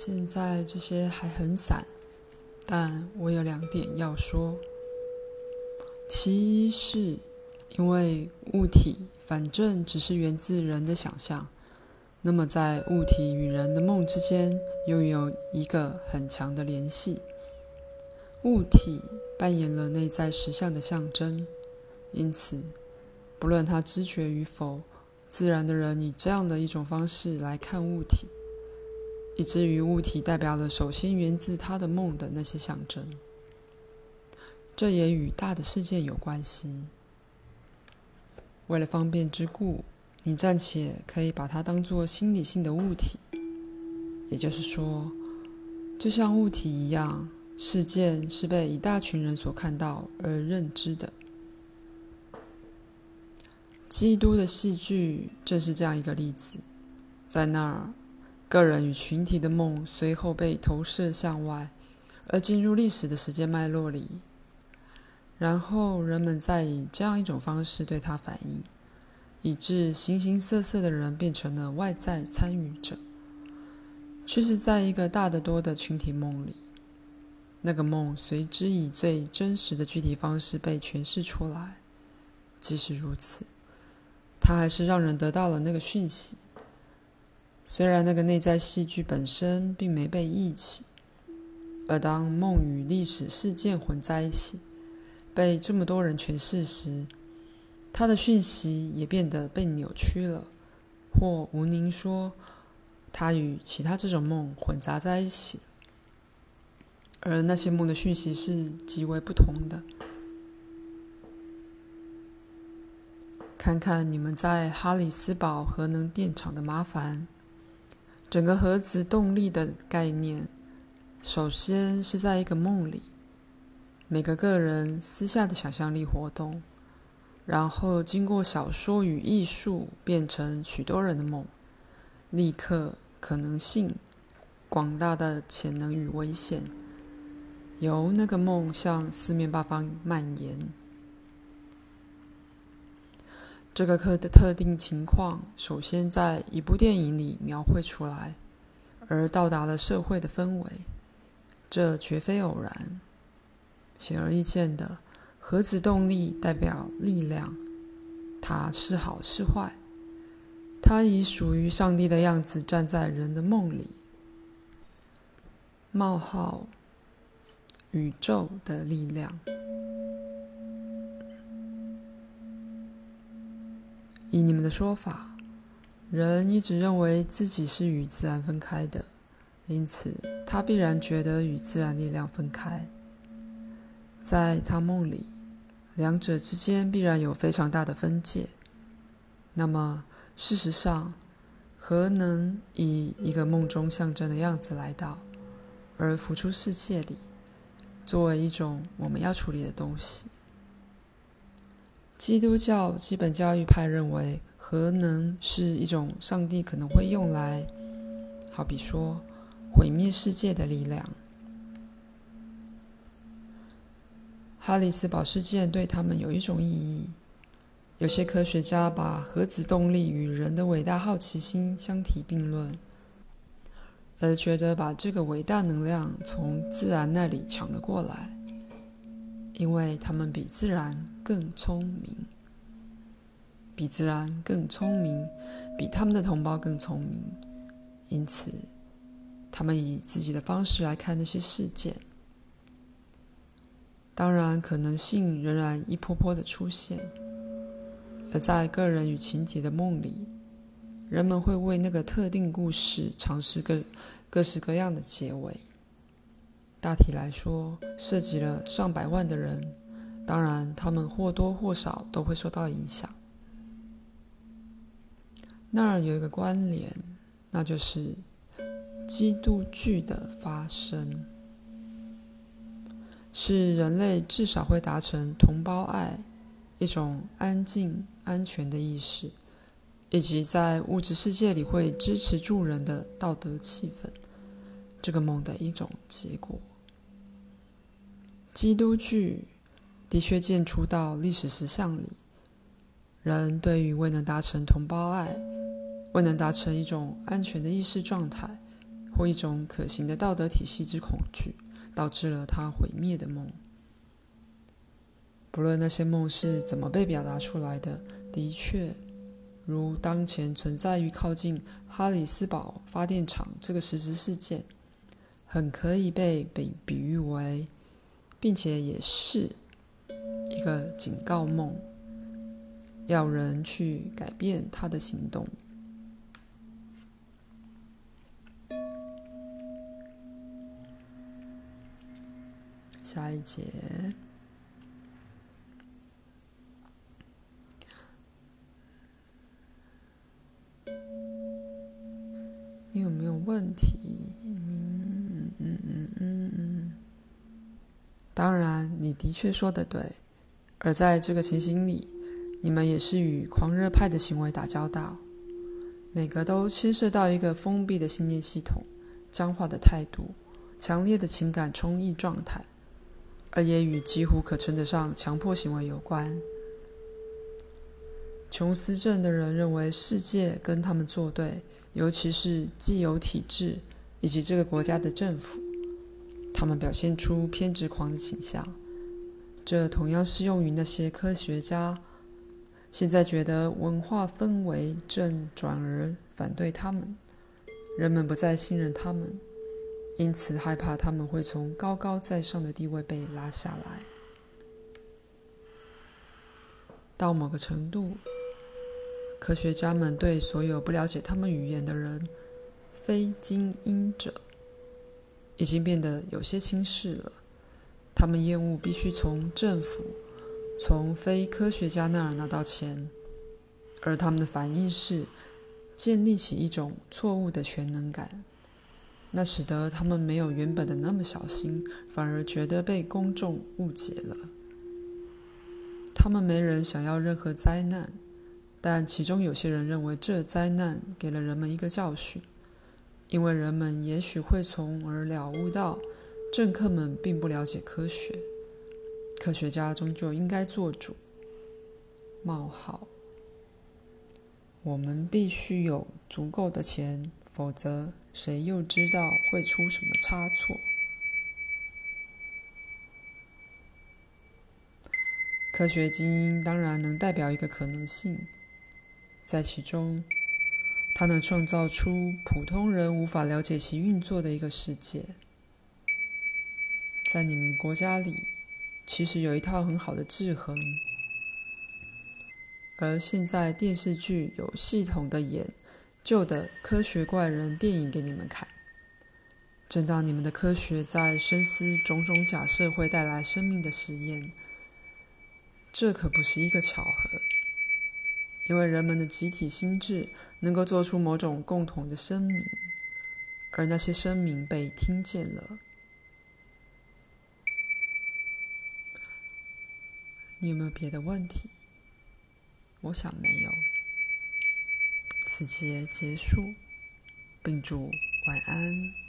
现在这些还很散，但我有两点要说。其一是，因为物体反正只是源自人的想象，那么在物体与人的梦之间又有一个很强的联系。物体扮演了内在实相的象征，因此，不论他知觉与否，自然的人以这样的一种方式来看物体。以至于物体代表了首先源自他的梦的那些象征，这也与大的事件有关系。为了方便之故，你暂且可以把它当作心理性的物体，也就是说，就像物体一样，事件是被一大群人所看到而认知的。基督的戏剧正是这样一个例子，在那儿。个人与群体的梦随后被投射向外，而进入历史的时间脉络里，然后人们再以这样一种方式对它反应，以致形形色色的人变成了外在参与者，却是在一个大得多的群体梦里，那个梦随之以最真实的具体方式被诠释出来。即使如此，它还是让人得到了那个讯息。虽然那个内在戏剧本身并没被忆起，而当梦与历史事件混在一起，被这么多人诠释时，它的讯息也变得被扭曲了，或吴宁说，它与其他这种梦混杂在一起，而那些梦的讯息是极为不同的。看看你们在哈里斯堡核能电厂的麻烦。整个核子动力的概念，首先是在一个梦里，每个个人私下的想象力活动，然后经过小说与艺术变成许多人的梦，立刻可能性广大的潜能与危险，由那个梦向四面八方蔓延。这个课的特定情况，首先在一部电影里描绘出来，而到达了社会的氛围。这绝非偶然。显而易见的，核子动力代表力量，它是好是坏？它以属于上帝的样子站在人的梦里。冒号，宇宙的力量。以你们的说法，人一直认为自己是与自然分开的，因此他必然觉得与自然力量分开。在他梦里，两者之间必然有非常大的分界。那么，事实上，核能以一个梦中象征的样子来到，而浮出世界里，作为一种我们要处理的东西。基督教基本教育派认为，核能是一种上帝可能会用来，好比说，毁灭世界的力量。哈里斯堡事件对他们有一种意义。有些科学家把核子动力与人的伟大好奇心相提并论，而觉得把这个伟大能量从自然那里抢了过来。因为他们比自然更聪明，比自然更聪明，比他们的同胞更聪明，因此，他们以自己的方式来看那些事件。当然，可能性仍然一波波的出现，而在个人与群体的梦里，人们会为那个特定故事尝试各各式各样的结尾。大体来说，涉及了上百万的人，当然，他们或多或少都会受到影响。那儿有一个关联，那就是基督剧的发生，是人类至少会达成同胞爱，一种安静、安全的意识，以及在物质世界里会支持助人的道德气氛。这个梦的一种结果。基督剧的确见出到历史实相里，人对于未能达成同胞爱、未能达成一种安全的意识状态，或一种可行的道德体系之恐惧，导致了他毁灭的梦。不论那些梦是怎么被表达出来的，的确，如当前存在于靠近哈里斯堡发电厂这个实质事件，很可以被比比喻为，并且也是一个警告梦，要人去改变他的行动。下一节，你有没有问题？嗯嗯。当然，你的确说得对。而在这个情形里，你们也是与狂热派的行为打交道，每个都牵涉到一个封闭的信念系统、僵化的态度、强烈的情感冲溢状态。而也与几乎可称得上强迫行为有关。琼斯镇的人认为世界跟他们作对，尤其是既有体制以及这个国家的政府。他们表现出偏执狂的倾向。这同样适用于那些科学家。现在觉得文化氛围正转而反对他们，人们不再信任他们。因此，害怕他们会从高高在上的地位被拉下来。到某个程度，科学家们对所有不了解他们语言的人，非精英者，已经变得有些轻视了。他们厌恶必须从政府、从非科学家那儿拿到钱，而他们的反应是建立起一种错误的全能感。那使得他们没有原本的那么小心，反而觉得被公众误解了。他们没人想要任何灾难，但其中有些人认为这灾难给了人们一个教训，因为人们也许会从而了悟到，政客们并不了解科学，科学家终究应该做主。冒号，我们必须有足够的钱，否则。谁又知道会出什么差错？科学精英当然能代表一个可能性，在其中，它能创造出普通人无法了解其运作的一个世界。在你们国家里，其实有一套很好的制衡，而现在电视剧有系统的演。旧的科学怪人电影给你们看。正当你们的科学在深思种种假设会带来生命的实验，这可不是一个巧合，因为人们的集体心智能够做出某种共同的声明，而那些声明被听见了。你有没有别的问题？我想没有。此节结束，并祝晚安。